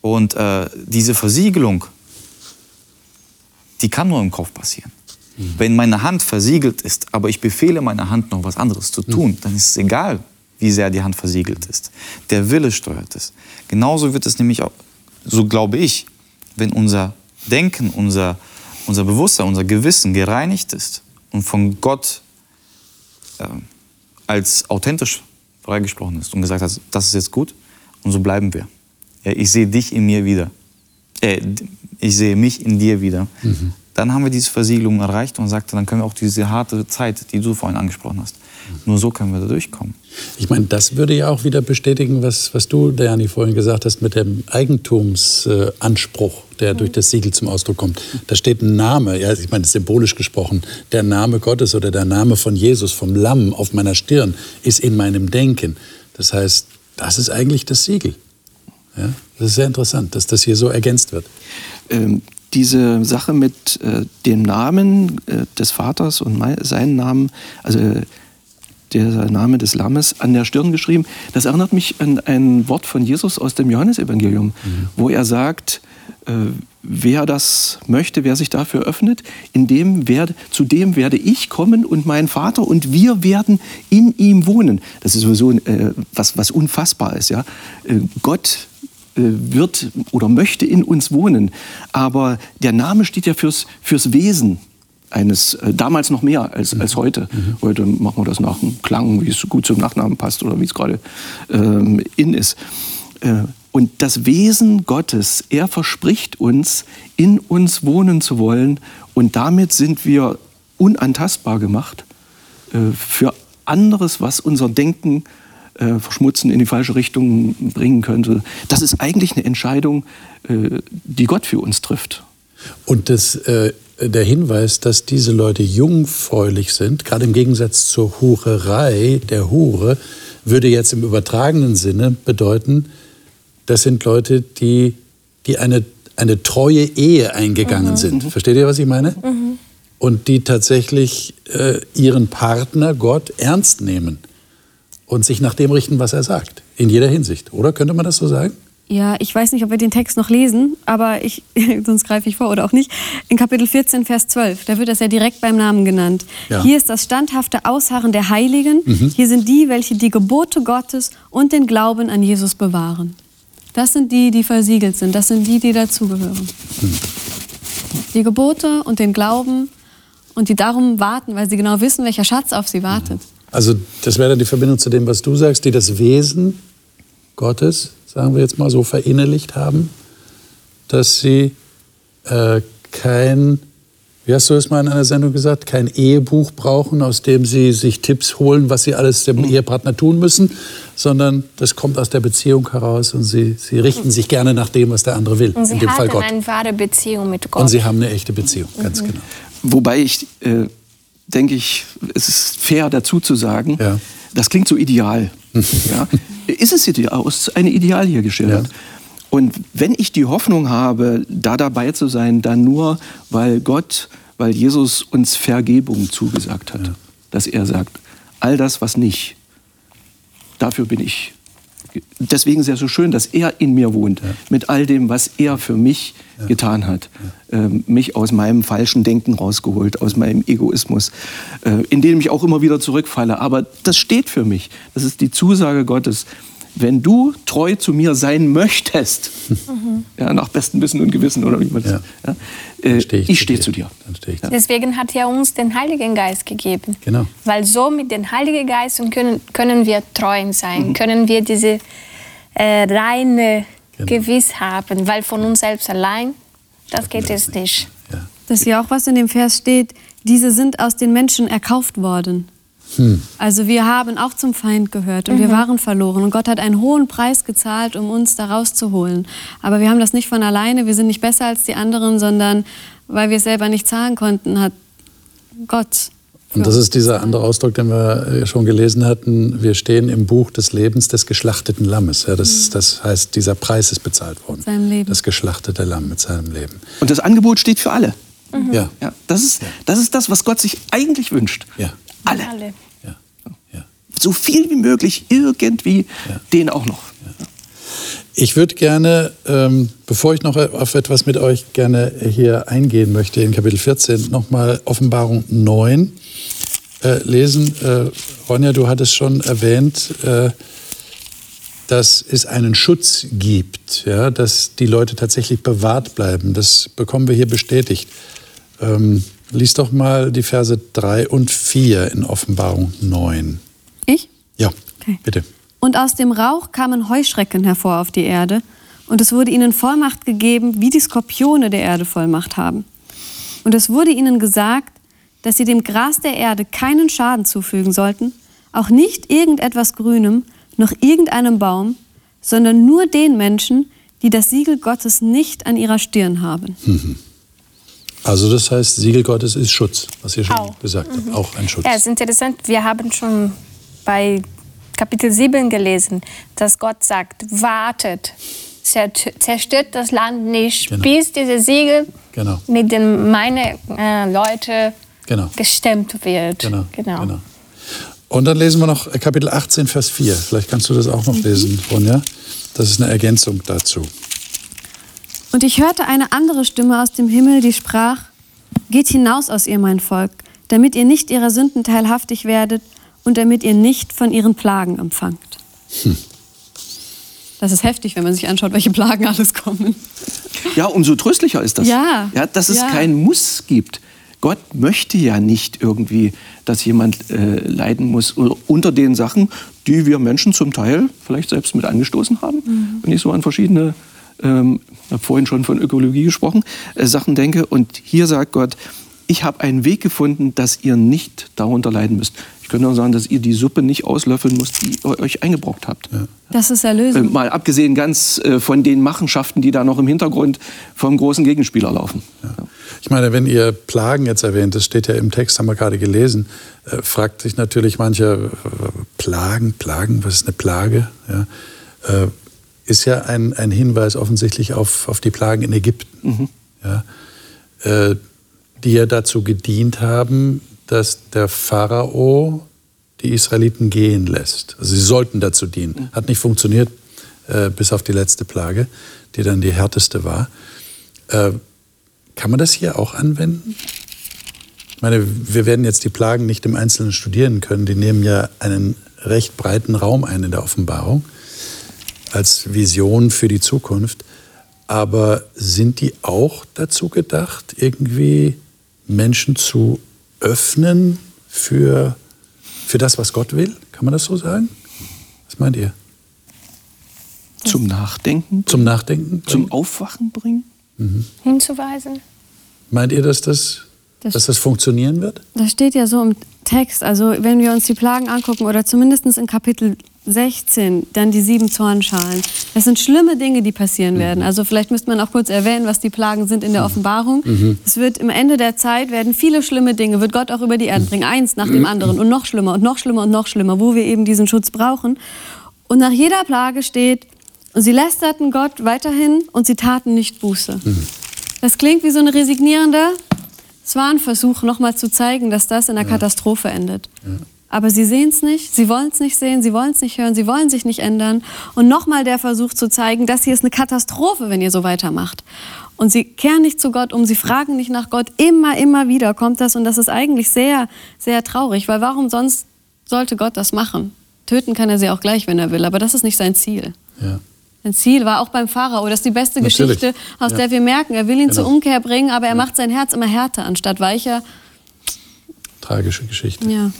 Und äh, diese Versiegelung, die kann nur im Kopf passieren. Wenn meine Hand versiegelt ist, aber ich befehle meiner Hand noch was anderes zu tun, dann ist es egal, wie sehr die Hand versiegelt ist. Der Wille steuert es. Genauso wird es nämlich auch, so glaube ich, wenn unser Denken, unser, unser Bewusstsein, unser Gewissen gereinigt ist und von Gott äh, als authentisch freigesprochen ist und gesagt hat, das ist jetzt gut und so bleiben wir. Ja, ich sehe dich in mir wieder. Äh, ich sehe mich in dir wieder. Dann haben wir diese Versiegelung erreicht und sagte, dann können wir auch diese harte Zeit, die du vorhin angesprochen hast, nur so können wir da durchkommen. Ich meine, das würde ja auch wieder bestätigen, was, was du, Dani, vorhin gesagt hast, mit dem Eigentumsanspruch, der durch das Siegel zum Ausdruck kommt. Da steht ein Name, ja, ich meine, symbolisch gesprochen, der Name Gottes oder der Name von Jesus, vom Lamm auf meiner Stirn, ist in meinem Denken. Das heißt, das ist eigentlich das Siegel. Ja, das ist sehr interessant, dass das hier so ergänzt wird. ähm, diese Sache mit äh, dem Namen äh, des Vaters und mei- seinen Namen, also äh, der Name des Lammes an der Stirn geschrieben, das erinnert mich an ein Wort von Jesus aus dem Johannesevangelium, wo er sagt, äh, wer das möchte, wer sich dafür öffnet, in dem werde, zu dem werde ich kommen und mein Vater und wir werden in ihm wohnen. Das ist sowieso äh, was, was unfassbar ist. Ja? Äh, Gott äh, wird oder möchte in uns wohnen, aber der Name steht ja fürs, fürs Wesen eines, äh, damals noch mehr als, als heute. Mhm. Heute machen wir das nach dem Klang, wie es gut zum Nachnamen passt oder wie es gerade ähm, in ist. Äh, und das Wesen Gottes, er verspricht uns, in uns wohnen zu wollen. Und damit sind wir unantastbar gemacht äh, für anderes, was unser Denken äh, verschmutzen, in die falsche Richtung bringen könnte. Das ist eigentlich eine Entscheidung, äh, die Gott für uns trifft. Und das, äh, der Hinweis, dass diese Leute jungfräulich sind, gerade im Gegensatz zur Hurerei der Hure, würde jetzt im übertragenen Sinne bedeuten, das sind Leute, die, die eine, eine treue Ehe eingegangen mhm. sind. Versteht ihr, was ich meine? Mhm. Und die tatsächlich äh, ihren Partner Gott ernst nehmen und sich nach dem richten, was er sagt. In jeder Hinsicht. Oder könnte man das so sagen? Ja, ich weiß nicht, ob wir den Text noch lesen, aber ich, <laughs> sonst greife ich vor oder auch nicht. In Kapitel 14, Vers 12, da wird das ja direkt beim Namen genannt. Ja. Hier ist das standhafte Ausharren der Heiligen. Mhm. Hier sind die, welche die Gebote Gottes und den Glauben an Jesus bewahren. Das sind die, die versiegelt sind. Das sind die, die dazugehören. Mhm. Die Gebote und den Glauben und die darum warten, weil sie genau wissen, welcher Schatz auf sie wartet. Also das wäre dann die Verbindung zu dem, was du sagst, die das Wesen Gottes sagen wir jetzt mal so, verinnerlicht haben, dass sie äh, kein, wie hast du es mal in einer Sendung gesagt, kein Ehebuch brauchen, aus dem sie sich Tipps holen, was sie alles dem Ehepartner tun müssen, sondern das kommt aus der Beziehung heraus und sie, sie richten sich gerne nach dem, was der andere will. Und sie in dem Fall Gott. eine wahre Beziehung mit Gott. Und sie haben eine echte Beziehung, mhm. ganz genau. Wobei ich äh, denke ich, es ist fair dazu zu sagen, ja. das klingt so ideal. <laughs> ja? Ist es ist eine Ideal hier geschildert. Ja. Und wenn ich die Hoffnung habe, da dabei zu sein, dann nur, weil Gott, weil Jesus uns Vergebung zugesagt hat. Ja. Dass er sagt, all das, was nicht, dafür bin ich deswegen ist es ja so schön, dass er in mir wohnt, ja. mit all dem, was er für mich ja. getan hat. Ja. Ähm, mich aus meinem falschen Denken rausgeholt, aus meinem Egoismus, äh, in den ich auch immer wieder zurückfalle. Aber das steht für mich. Das ist die Zusage Gottes wenn du treu zu mir sein möchtest, mhm. ja, nach bestem Wissen und Gewissen oder wie man das, ja. ja äh, steh ich, ich stehe zu dir. Steh ich Deswegen hat er uns den Heiligen Geist gegeben. Genau. Weil so mit dem Heiligen Geist können, können wir treu sein, mhm. können wir diese äh, reine genau. Gewiss haben, weil von uns selbst allein, das geht es nicht. Ja. Das ist ja auch was in dem Vers steht, diese sind aus den Menschen erkauft worden. Hm. Also wir haben auch zum Feind gehört und mhm. wir waren verloren. Und Gott hat einen hohen Preis gezahlt, um uns da rauszuholen. Aber wir haben das nicht von alleine, wir sind nicht besser als die anderen, sondern weil wir es selber nicht zahlen konnten, hat Gott. Und das ist dieser andere Ausdruck, den wir äh, schon gelesen hatten. Wir stehen im Buch des Lebens des geschlachteten Lammes. Ja, das, mhm. das heißt, dieser Preis ist bezahlt worden. Seinem Leben. Das geschlachtete Lamm mit seinem Leben. Und das Angebot steht für alle. Mhm. Ja. ja. das, ist, das ist das, was Gott sich eigentlich wünscht. Ja. Alle. Alle. Ja. Ja. So viel wie möglich irgendwie ja. den auch noch. Ich würde gerne, ähm, bevor ich noch auf etwas mit euch gerne hier eingehen möchte, in Kapitel 14 nochmal Offenbarung 9 äh, lesen. Äh, Ronja, du hattest schon erwähnt, äh, dass es einen Schutz gibt, ja, dass die Leute tatsächlich bewahrt bleiben. Das bekommen wir hier bestätigt. Ähm, Lies doch mal die Verse 3 und 4 in Offenbarung 9. Ich? Ja, okay. bitte. Und aus dem Rauch kamen Heuschrecken hervor auf die Erde, und es wurde ihnen Vollmacht gegeben, wie die Skorpione der Erde Vollmacht haben. Und es wurde ihnen gesagt, dass sie dem Gras der Erde keinen Schaden zufügen sollten, auch nicht irgendetwas Grünem, noch irgendeinem Baum, sondern nur den Menschen, die das Siegel Gottes nicht an ihrer Stirn haben. Mhm. Also das heißt, Siegel Gottes ist Schutz, was ihr schon auch. gesagt habt, mhm. auch ein Schutz. Ja, es ist interessant, wir haben schon bei Kapitel 7 gelesen, dass Gott sagt, wartet, zerstört das Land nicht, genau. bis diese Siegel genau. mit den meine äh, Leute genau. gestemmt wird. Genau. genau. genau. Und dann lesen wir noch Kapitel 18, Vers 4. Vielleicht kannst du das auch noch mhm. lesen, Ronja. Das ist eine Ergänzung dazu. Und ich hörte eine andere Stimme aus dem Himmel, die sprach, Geht hinaus aus ihr, mein Volk, damit ihr nicht ihrer Sünden teilhaftig werdet und damit ihr nicht von ihren Plagen empfangt. Hm. Das ist heftig, wenn man sich anschaut, welche Plagen alles kommen. Ja, umso tröstlicher ist das. Ja. ja dass es ja. kein Muss gibt. Gott möchte ja nicht irgendwie, dass jemand äh, leiden muss unter den Sachen, die wir Menschen zum Teil vielleicht selbst mit angestoßen haben. Mhm. Wenn ich so an verschiedene, ähm, ich habe vorhin schon von Ökologie gesprochen, äh, Sachen denke. Und hier sagt Gott, ich habe einen Weg gefunden, dass ihr nicht darunter leiden müsst könnte auch sagen, dass ihr die Suppe nicht auslöffeln müsst, die ihr euch eingebrockt habt. Ja. Das ist Erlösung. Äh, mal abgesehen ganz äh, von den Machenschaften, die da noch im Hintergrund vom großen Gegenspieler laufen. Ja. Ich meine, wenn ihr Plagen jetzt erwähnt, das steht ja im Text, haben wir gerade gelesen, äh, fragt sich natürlich mancher, äh, Plagen, Plagen, was ist eine Plage? Ja, äh, ist ja ein, ein Hinweis offensichtlich auf, auf die Plagen in Ägypten, mhm. ja, äh, die ja dazu gedient haben, dass der Pharao die Israeliten gehen lässt. Also sie sollten dazu dienen. Hat nicht funktioniert, äh, bis auf die letzte Plage, die dann die härteste war. Äh, kann man das hier auch anwenden? Ich meine, wir werden jetzt die Plagen nicht im Einzelnen studieren können. Die nehmen ja einen recht breiten Raum ein in der Offenbarung als Vision für die Zukunft. Aber sind die auch dazu gedacht, irgendwie Menschen zu öffnen für, für das, was Gott will? Kann man das so sagen? Was meint ihr? Zum Nachdenken? Zum Nachdenken? Bringen? Zum Aufwachen bringen? Mhm. Hinzuweisen? Meint ihr, dass das, das, dass das funktionieren wird? Das steht ja so im Text. Also wenn wir uns die Plagen angucken oder zumindest in Kapitel 16 dann die sieben Zornschalen. Das sind schlimme Dinge, die passieren mhm. werden. Also vielleicht müsste man auch kurz erwähnen, was die Plagen sind in der mhm. Offenbarung. Mhm. Es wird im Ende der Zeit werden viele schlimme Dinge, wird Gott auch über die Erde bringen, eins nach dem anderen und noch schlimmer und noch schlimmer und noch schlimmer, wo wir eben diesen Schutz brauchen. Und nach jeder Plage steht, und sie lästerten Gott weiterhin und sie taten nicht Buße. Das klingt wie so eine resignierende, es war ein Versuch, nochmal zu zeigen, dass das in der Katastrophe endet. Ja. Aber sie sehen es nicht, sie wollen es nicht sehen, sie wollen es nicht hören, sie wollen sich nicht ändern. Und nochmal der Versuch zu zeigen, das hier ist eine Katastrophe, wenn ihr so weitermacht. Und sie kehren nicht zu Gott um, sie fragen nicht nach Gott. Immer, immer wieder kommt das und das ist eigentlich sehr, sehr traurig, weil warum sonst sollte Gott das machen? Töten kann er sie auch gleich, wenn er will, aber das ist nicht sein Ziel. Ja. Sein Ziel war auch beim Pharao, das ist die beste Natürlich. Geschichte, aus ja. der wir merken, er will ihn genau. zur Umkehr bringen, aber er ja. macht sein Herz immer härter anstatt weicher. Tragische Geschichte. Ja.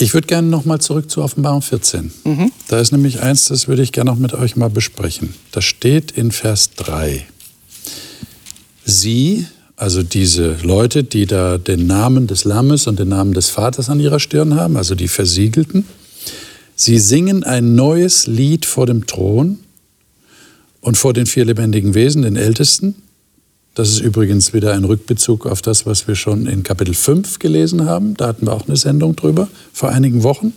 Ich würde gerne noch mal zurück zu Offenbarung 14. Mhm. Da ist nämlich eins, das würde ich gerne noch mit euch mal besprechen. Das steht in Vers 3. Sie, also diese Leute, die da den Namen des Lammes und den Namen des Vaters an ihrer Stirn haben, also die Versiegelten, sie singen ein neues Lied vor dem Thron und vor den vier lebendigen Wesen, den Ältesten, das ist übrigens wieder ein Rückbezug auf das, was wir schon in Kapitel 5 gelesen haben. Da hatten wir auch eine Sendung drüber vor einigen Wochen,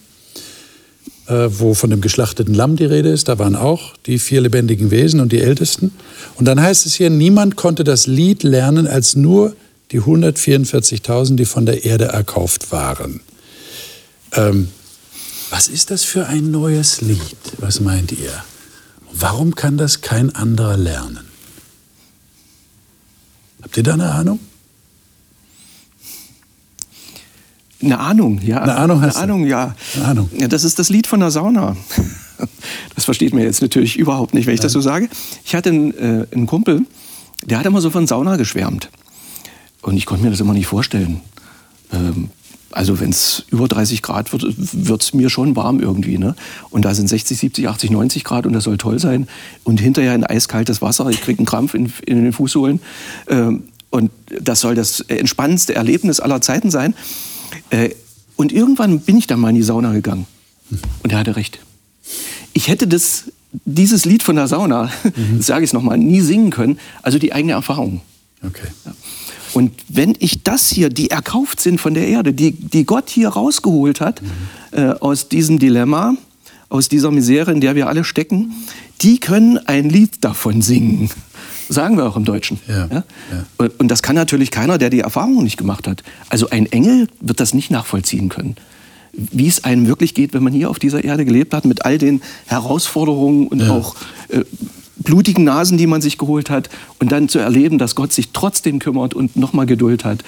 äh, wo von dem geschlachteten Lamm die Rede ist. Da waren auch die vier lebendigen Wesen und die Ältesten. Und dann heißt es hier, niemand konnte das Lied lernen als nur die 144.000, die von der Erde erkauft waren. Ähm, was ist das für ein neues Lied? Was meint ihr? Warum kann das kein anderer lernen? Habt ihr da eine Ahnung? Eine Ahnung, ja. Eine Ahnung heißt Eine Ahnung, ja. Eine Ahnung. Das ist das Lied von der Sauna. <laughs> Das versteht man jetzt natürlich überhaupt nicht, wenn ich Nein. das so sage. Ich hatte einen, äh, einen Kumpel, der hat immer so von Sauna geschwärmt. Und ich konnte mir das immer nicht vorstellen. Ähm, also wenn es über 30 Grad wird, wird es mir schon warm irgendwie. Ne? Und da sind 60, 70, 80, 90 Grad und das soll toll sein. Und hinterher ein eiskaltes Wasser, ich kriege einen Krampf in, in den Fußsohlen. Ähm, und das soll das entspannendste Erlebnis aller Zeiten sein. Äh, und irgendwann bin ich dann mal in die Sauna gegangen. Und er hatte recht. Ich hätte das, dieses Lied von der Sauna, <laughs> mhm. sage ich es nochmal, nie singen können. Also die eigene Erfahrung. Okay. Ja. Und wenn ich das hier, die erkauft sind von der Erde, die, die Gott hier rausgeholt hat mhm. äh, aus diesem Dilemma, aus dieser Misere, in der wir alle stecken, die können ein Lied davon singen. Sagen wir auch im Deutschen. Ja, ja? ja. Und das kann natürlich keiner, der die Erfahrung nicht gemacht hat. Also ein Engel wird das nicht nachvollziehen können. Wie es einem wirklich geht, wenn man hier auf dieser Erde gelebt hat, mit all den Herausforderungen und auch äh, blutigen Nasen, die man sich geholt hat, und dann zu erleben, dass Gott sich trotzdem kümmert und nochmal Geduld hat.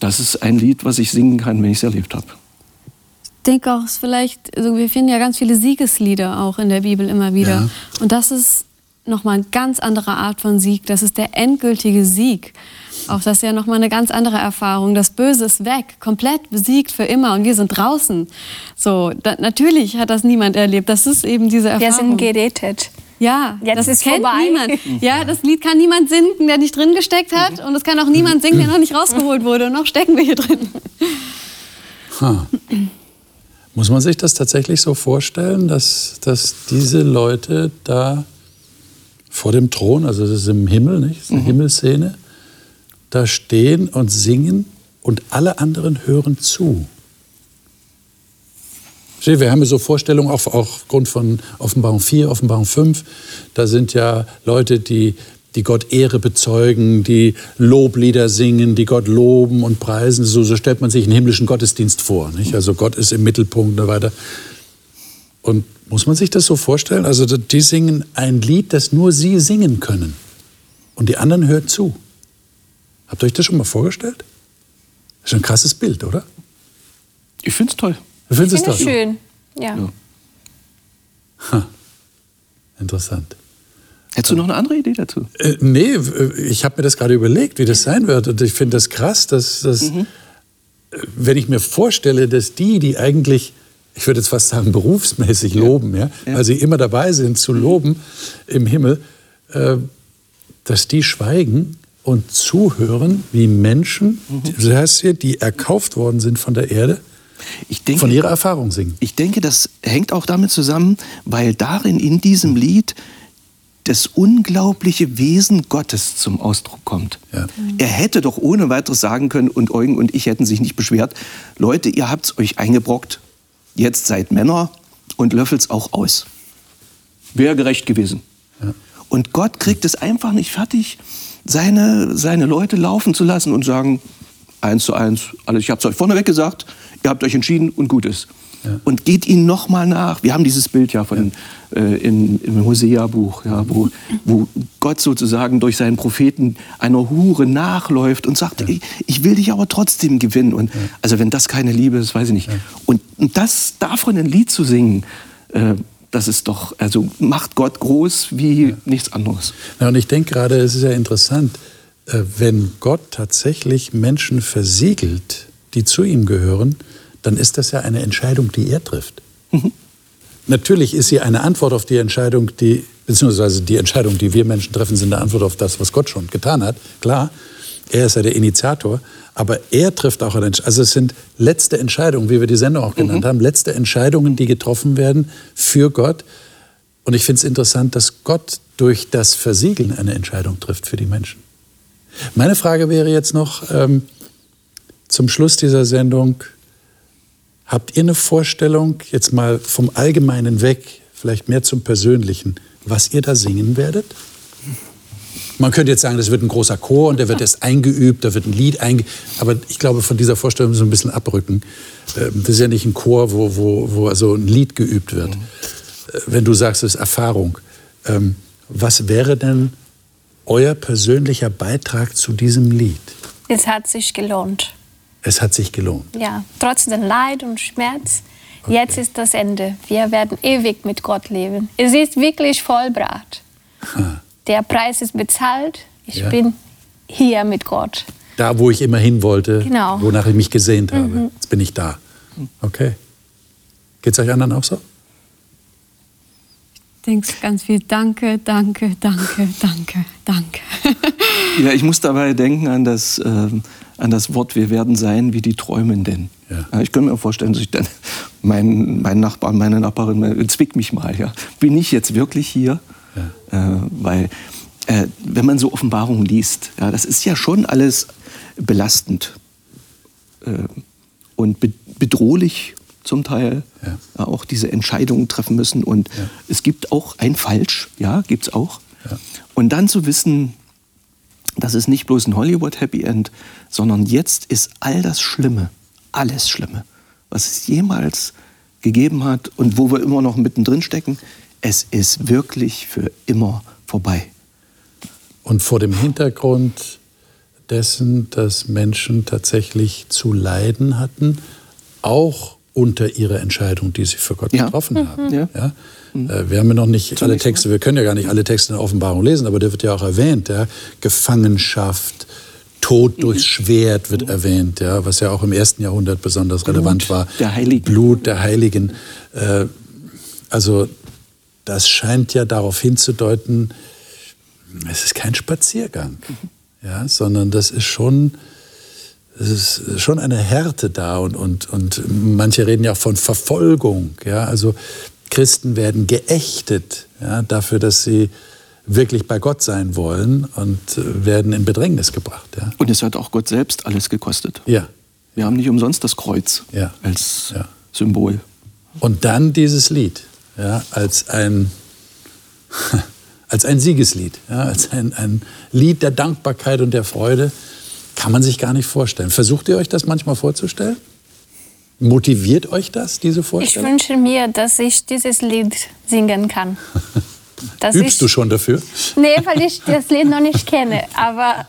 Das ist ein Lied, was ich singen kann, wenn ich es erlebt habe. Ich denke auch, vielleicht, also wir finden ja ganz viele Siegeslieder auch in der Bibel immer wieder. Ja. Und das ist nochmal eine ganz andere Art von Sieg. Das ist der endgültige Sieg. Auch das ist ja nochmal eine ganz andere Erfahrung. Das Böse ist weg, komplett besiegt für immer und wir sind draußen. So, da, natürlich hat das niemand erlebt. Das ist eben diese Wir Erfahrung. sind gerettet. Ja, Jetzt das ist kennt vorbei. niemand. <laughs> Ja, das Lied kann niemand singen, der nicht drin gesteckt hat. Und es kann auch niemand singen, der noch nicht rausgeholt wurde. Und noch stecken wir hier drin. Ha. Muss man sich das tatsächlich so vorstellen, dass, dass diese Leute da vor dem Thron, also das ist im Himmel, nicht? Das ist eine Himmelsszene, da stehen und singen und alle anderen hören zu. Wir haben so Vorstellungen, auch, auch aufgrund von Offenbarung 4, Offenbarung 5. Da sind ja Leute, die, die Gott Ehre bezeugen, die Loblieder singen, die Gott loben und preisen. So, so stellt man sich einen himmlischen Gottesdienst vor. Nicht? Also Gott ist im Mittelpunkt und so weiter. Und muss man sich das so vorstellen? Also die singen ein Lied, das nur sie singen können. Und die anderen hören zu. Habt ihr euch das schon mal vorgestellt? Das ist ein krasses Bild, oder? Ich finde es toll. Du findest Finde es ich doch? schön. Ja. Ja. Ha. Interessant. Hättest du noch eine andere Idee dazu? Äh, nee, äh, ich habe mir das gerade überlegt, wie das sein wird. Und ich finde das krass, dass, dass äh, wenn ich mir vorstelle, dass die, die eigentlich, ich würde jetzt fast sagen, berufsmäßig loben, ja, weil sie immer dabei sind zu loben im Himmel, äh, dass die schweigen und zuhören, wie Menschen, das heißt hier, die erkauft worden sind von der Erde, Ich denke, von ihrer Erfahrung singen. Ich denke, das hängt auch damit zusammen, weil darin in diesem Lied das unglaubliche Wesen Gottes zum Ausdruck kommt. Ja. Er hätte doch ohne weiteres sagen können und Eugen und ich hätten sich nicht beschwert, Leute, ihr habt's euch eingebrockt, jetzt seid Männer und löffelt's auch aus. Wäre gerecht gewesen. Und Gott kriegt es einfach nicht fertig, seine, seine Leute laufen zu lassen und sagen, eins zu eins, alles, ich hab's euch vorneweg gesagt, ihr habt euch entschieden und gut ist. Und geht ihnen nochmal nach. Wir haben dieses Bild ja von, äh, in, im Hosea-Buch, ja, wo, wo Gott sozusagen durch seinen Propheten einer Hure nachläuft und sagt, ich, ich will dich aber trotzdem gewinnen. Und also wenn das keine Liebe ist, weiß ich nicht. Und, und das davon ein Lied zu singen, äh, das ist doch, also macht Gott groß wie nichts anderes. Ja, und ich denke gerade, es ist ja interessant, äh, wenn Gott tatsächlich Menschen versiegelt, die zu ihm gehören, dann ist das ja eine Entscheidung, die er trifft. Natürlich ist sie eine Antwort auf die Entscheidung, die, beziehungsweise die Entscheidung, die wir Menschen treffen, sind eine Antwort auf das, was Gott schon getan hat. Klar, er ist ja der Initiator, aber er trifft auch eine Entscheidung. Also es sind letzte Entscheidungen, wie wir die Sendung auch genannt haben, letzte Entscheidungen, die getroffen werden für Gott. Und ich finde es interessant, dass Gott durch das Versiegeln eine Entscheidung trifft für die Menschen. Meine Frage wäre jetzt noch ähm, zum Schluss dieser Sendung, habt ihr eine Vorstellung, jetzt mal vom Allgemeinen weg, vielleicht mehr zum Persönlichen, was ihr da singen werdet? Man könnte jetzt sagen, das wird ein großer Chor und der wird erst eingeübt, da wird ein Lied eingeübt. Aber ich glaube, von dieser Vorstellung so ein bisschen abrücken. Ähm, Das ist ja nicht ein Chor, wo, wo, wo also ein Lied geübt wird. Äh, Wenn du sagst, es ist Erfahrung. Ähm, Was wäre denn euer persönlicher Beitrag zu diesem Lied? Es hat sich gelohnt. Es hat sich gelohnt. Ja, trotz dem Leid und Schmerz. Jetzt ist das Ende. Wir werden ewig mit Gott leben. Es ist wirklich vollbracht. Der Preis ist bezahlt. Ich Ja. bin hier mit Gott. Da, wo ich immer hin wollte, Genau. wonach ich mich gesehnt habe. Jetzt bin ich da. Okay. Geht's euch anderen auch so? Denkst ganz viel Danke, danke, danke, danke, danke. Ja, ich muss dabei denken an das, ähm, an das Wort, wir werden sein wie die Träumenden. Ja. ich könnte mir vorstellen, dass ich dann mein, mein Nachbar, meine Nachbarin, zwick mich mal. Ja. Bin ich jetzt wirklich hier? Äh, weil, äh, wenn man so Offenbarungen liest, ja, das ist ja schon alles belastend äh, und be bedrohlich zum Teil. Ja. Ja, auch diese Entscheidungen treffen müssen. Und Ja. es gibt auch ein Falsch, ja, gibt es auch. Ja. Und dann zu wissen, das ist nicht bloß ein Hollywood-Happy End, sondern jetzt ist all das Schlimme, alles Schlimme, was es jemals gegeben hat und wo wir immer noch mittendrin stecken, es ist wirklich für immer vorbei. Und vor dem Hintergrund dessen, dass Menschen tatsächlich zu leiden hatten, auch unter ihrer Entscheidung, die sie für Gott Ja. getroffen haben. Ja. Ja? Äh, Wir haben ja noch nicht alle. Texte, wir können ja gar nicht alle Texte in der Offenbarung lesen, aber der wird ja auch erwähnt. Ja? Gefangenschaft, Tod durchs Schwert wird erwähnt, ja? was ja auch im ersten Jahrhundert besonders relevant war. der Heiligen. Blut der Heiligen. Äh, Also das scheint ja darauf hinzudeuten, es ist kein Spaziergang, ja, sondern das ist schon, es ist schon eine Härte da und, und, und manche reden ja auch von Verfolgung. Ja, also Christen werden geächtet ja, dafür, dass sie wirklich bei Gott sein wollen und äh, werden in Bedrängnis gebracht. Ja, Und es hat auch Gott selbst alles gekostet. ja. Wir haben nicht umsonst das Kreuz Ja. als Ja. Symbol. Und dann dieses Lied ja, als, ein, <laughs> als ein Siegeslied, ja, als ein, ein Lied der Dankbarkeit und der Freude. Kann man sich gar nicht vorstellen. Versucht ihr euch das manchmal vorzustellen? Motiviert euch das, diese Ich Vorstellung? wünsche mir, dass ich dieses Lied singen kann. <laughs> Dass Übst ich, du schon dafür? Nee, weil ich das Lied noch nicht kenne. Aber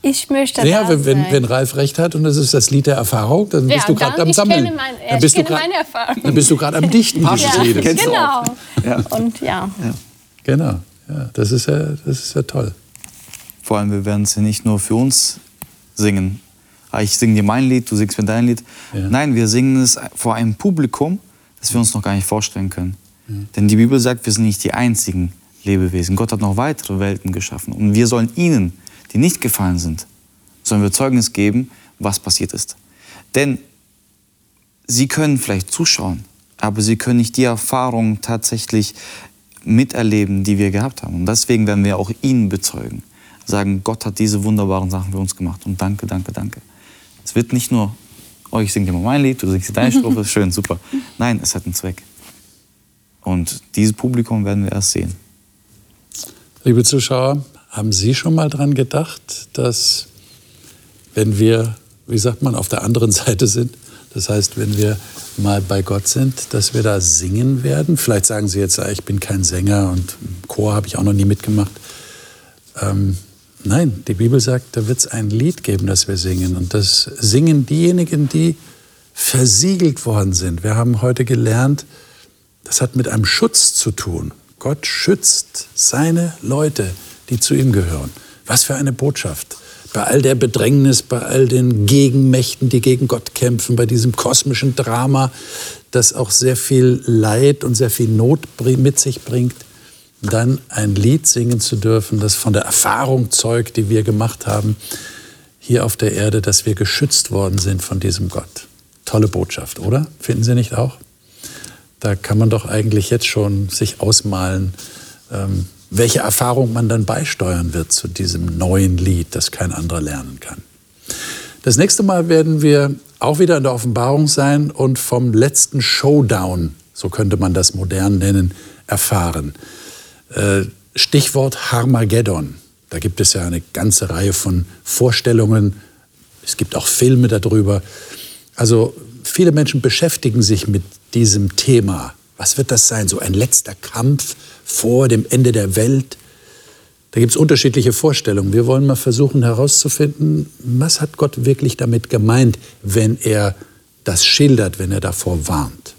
ich möchte Ja, da wenn, wenn, wenn Ralf recht hat und das ist das Lied der Erfahrung, dann bist Ja, du gerade am ich Sammeln. kenne mein- dann ich bist du kenne grad- meine Erfahrung. Dann bist du gerade am Dichten <laughs> dieses ja, Liedes. Kennst du genau. auch. Ja. Und ja. Genau, ja, das, ist ja, das ist ja toll. Vor allem, wir werden es ja nicht nur für uns singen. Ah, Ich singe dir mein Lied, du singst mir dein Lied. Ja. Nein, wir singen es vor einem Publikum, das wir uns noch gar nicht vorstellen können. Denn die Bibel sagt, wir sind nicht die einzigen Lebewesen. Gott hat noch weitere Welten geschaffen. Und wir sollen ihnen, die nicht gefallen sind, sollen wir Zeugnis geben, was passiert ist. Denn sie können vielleicht zuschauen, aber sie können nicht die Erfahrung tatsächlich miterleben, die wir gehabt haben. Und deswegen werden wir auch ihnen bezeugen. Sagen, Gott hat diese wunderbaren Sachen für uns gemacht. Und danke, danke, danke. Es wird nicht nur, oh, ich singe dir mal mein Lied, du singst dir deine <laughs> Strophe, schön, super. Nein, es hat einen Zweck. Und dieses Publikum werden wir erst sehen. Liebe Zuschauer, haben Sie schon mal dran gedacht, dass wenn wir, wie sagt man, auf der anderen <laughs> Seite sind, das heißt, wenn wir mal bei Gott sind, dass wir da singen werden? Vielleicht sagen Sie jetzt, ah, ich bin kein Sänger und im Chor habe ich auch noch nie mitgemacht. Ähm, nein, die Bibel sagt, da wird es ein Lied geben, das wir singen. Und das singen diejenigen, die versiegelt worden sind. Wir haben heute gelernt, das hat mit einem Schutz zu tun. Gott schützt seine Leute, die zu ihm gehören. Was für eine Botschaft. Bei all der Bedrängnis, bei all den Gegenmächten, die gegen Gott kämpfen, bei diesem kosmischen Drama, das auch sehr viel Leid und sehr viel Not mit sich bringt, dann ein Lied singen zu dürfen, das von der Erfahrung zeugt, die wir gemacht haben, hier auf der Erde, dass wir geschützt worden sind von diesem Gott. Tolle Botschaft, oder? Finden Sie nicht auch? Da kann man doch eigentlich jetzt schon sich ausmalen, ähm, welche Erfahrung man dann beisteuern wird zu diesem neuen Lied, das kein anderer lernen kann. Das nächste Mal werden wir auch wieder in der Offenbarung sein und vom letzten Showdown, so könnte man das modern nennen, erfahren. Äh, Stichwort Harmageddon. Da gibt es ja eine ganze Reihe von Vorstellungen. Es gibt auch Filme darüber. Also viele Menschen beschäftigen sich mit diesem Thema. Was wird das sein? So ein letzter Kampf vor dem Ende der Welt? Da gibt es unterschiedliche Vorstellungen. Wir wollen mal versuchen herauszufinden, was hat Gott wirklich damit gemeint, wenn er das schildert, wenn er davor warnt.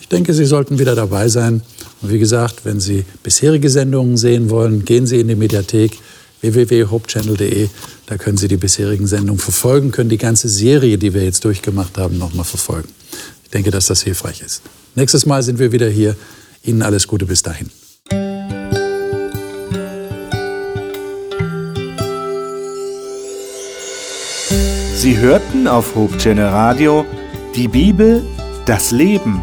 Ich denke, Sie sollten wieder dabei sein. Und wie gesagt, wenn Sie bisherige Sendungen sehen wollen, gehen Sie in die Mediathek www.hopechannel.de. Da können Sie die bisherigen Sendungen verfolgen, können die ganze Serie, die wir jetzt durchgemacht haben, nochmal verfolgen. Ich denke, dass das hilfreich ist. Nächstes Mal sind wir wieder hier. Ihnen alles Gute bis dahin. Sie hörten auf Hope Channel Radio die Bibel, das Leben